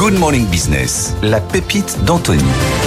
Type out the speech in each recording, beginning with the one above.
Good Morning Business, la pépite d'Anthony.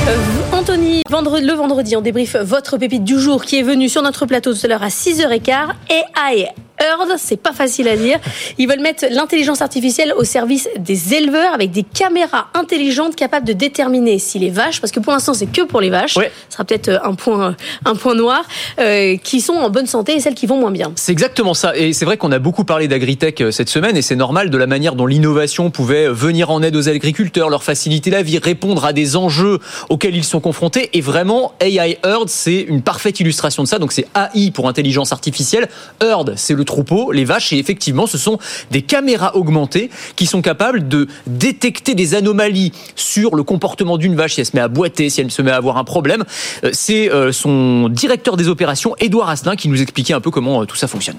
Euh, Anthony, vendredi, le vendredi, on débriefe votre pépite du jour qui est venue sur notre plateau tout à l'heure à 6h15. AI Earth, c'est pas facile à dire. Ils veulent mettre l'intelligence artificielle au service des éleveurs avec des caméras intelligentes capables de déterminer si les vaches, parce que pour l'instant c'est que pour les vaches, Ouais. ce sera peut-être un point, un point noir, euh, qui sont en bonne santé et celles qui vont moins bien. C'est exactement ça. Et c'est vrai qu'on a beaucoup parlé d'agritech euh, cette semaine et c'est normal de la manière dont l'innovation pouvait venir en aide aux agriculteurs, leur faciliter la vie, répondre à des enjeux auxquels ils sont confrontés. Et vraiment, AI Herd, c'est une parfaite illustration de ça. Donc c'est AI pour intelligence artificielle. Herd, c'est le troupeau, les vaches. Et effectivement, ce sont des caméras augmentées qui sont capables de détecter des anomalies sur le comportement d'une vache si elle se met à boiter, si elle se met à avoir un problème. Euh, C'est euh, son directeur des opérations, Édouard Asselin, qui nous expliquait un peu comment euh, tout ça fonctionne.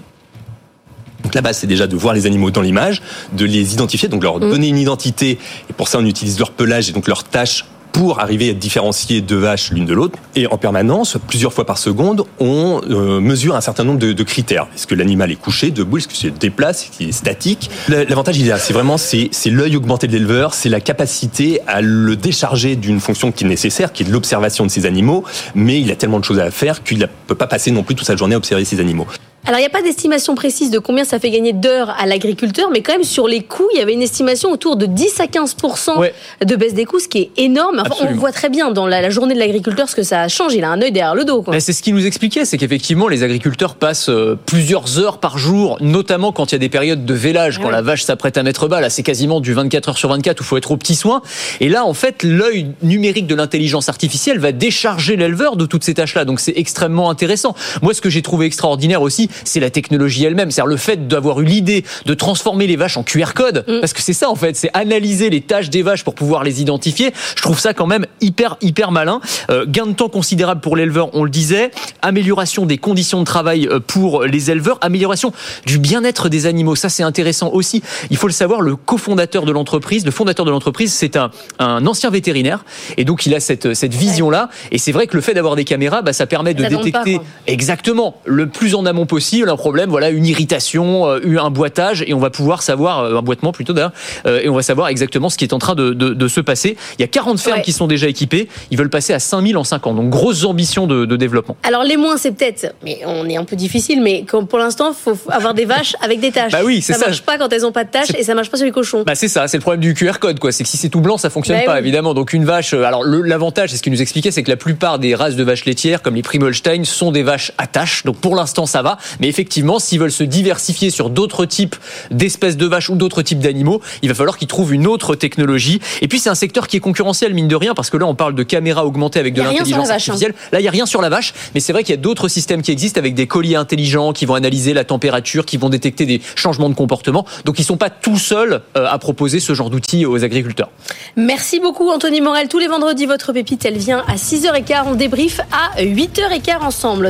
Donc la base, c'est déjà de voir les animaux dans l'image, de les identifier, donc leur donner une identité. Et pour ça, on utilise leur pelage et donc leur tâche pour arriver à différencier deux vaches l'une de l'autre. Et en permanence, plusieurs fois par seconde, on euh, mesure un certain nombre de, critères. Est-ce que l'animal est couché, debout, est-ce qu'il se déplace, est-ce qu'il est statique? L'avantage, il. C'est vraiment c'est c'est l'œil augmenté de l'éleveur, c'est la capacité à le décharger d'une fonction qui est nécessaire, qui est l'observation de ces animaux. Mais il a tellement de choses à faire qu'il ne peut pas passer non plus toute sa journée à observer ces animaux. Alors, il n'y a pas d'estimation précise de combien ça fait gagner d'heures à l'agriculteur, mais quand même, sur les coûts, il y avait une estimation autour de 10 à 15 Ouais. de baisse des coûts, ce qui est énorme. Enfin, on voit très bien dans la, la journée de l'agriculteur ce que ça change. Il a un œil derrière le dos. C'est ce qu'il nous expliquait, c'est qu'effectivement les agriculteurs passent euh, plusieurs heures par jour, notamment quand il y a des périodes de vélage, quand Ouais. la vache s'apprête à mettre bas. Là, c'est quasiment du 24 heures sur 24 où il faut être au petit soin. Et là, en fait, l'œil numérique de l'intelligence artificielle va décharger l'éleveur de toutes ces tâches-là. Donc c'est extrêmement intéressant. Moi, ce que j'ai trouvé extraordinaire aussi, c'est la technologie elle-même, c'est-à-dire le fait d'avoir eu l'idée de transformer les vaches en QR code, Mm. parce que c'est ça en fait, c'est analyser les tâches des vaches pour pouvoir les identifier. Je trouve ça quand même hyper hyper malin. Euh, gain de temps considérable pour l'éleveur, on le disait. Amélioration des conditions de travail euh, pour les éleveurs. Amélioration du bien-être des animaux. Ça, c'est intéressant aussi. Il faut le savoir, le cofondateur de l'entreprise, le fondateur de l'entreprise, c'est un, un ancien vétérinaire. Et donc, il a cette, cette vision-là. Et c'est vrai que le fait d'avoir des caméras, bah, ça permet de Ça détecter pas, exactement le plus en amont possible un problème, voilà, une irritation, euh, un boitage. Et on va pouvoir savoir, euh, un boitement plutôt d'ailleurs, euh, et on va savoir exactement ce qui est en train de, de, de se passer. Il y a 40 fermes Ouais. qui sont déjà équipées. Ils veulent passer à 5000 en 5 ans. Donc, grosses ambitions de, de développement. Alors, les moins, c'est peut-être, mais on est un peu difficile, mais comme pour l'instant, il faut avoir des vaches avec des taches. Bah oui, c'est ça. marche pas quand elles n'ont pas de taches et ça marche pas sur les cochons. Bah c'est ça, c'est le problème du QR code quoi. C'est que si c'est tout blanc, ça fonctionne Bah pas oui. évidemment. Donc une vache. Alors l'avantage, c'est ce qu'il nous expliquait, c'est que la plupart des races de vaches laitières, comme les Primolstein, sont des vaches à taches. Donc pour l'instant ça va. Mais effectivement, s'ils veulent se diversifier sur d'autres types d'espèces de vaches ou d'autres types d'animaux, il va falloir qu'ils trouvent une autre technologie. Et puis c'est un secteur qui est concurrentiel mine de rien parce que là on parle de caméras augmentées avec de l'intelligence vache, hein. artificielle. Là il y a rien sur la vache, mais c'est vrai qu'il y a d'autres systèmes qui existent avec des colliers intelligents qui vont analyser la température, qui vont détecter des changements de comportement. Donc ils sont pas tout seuls euh, à proposer ce genre d'outils aux agriculteurs. Merci beaucoup, Anthony Morel. Tous les vendredis, votre pépite, elle vient à 6h15. On débrief à 8h15 ensemble.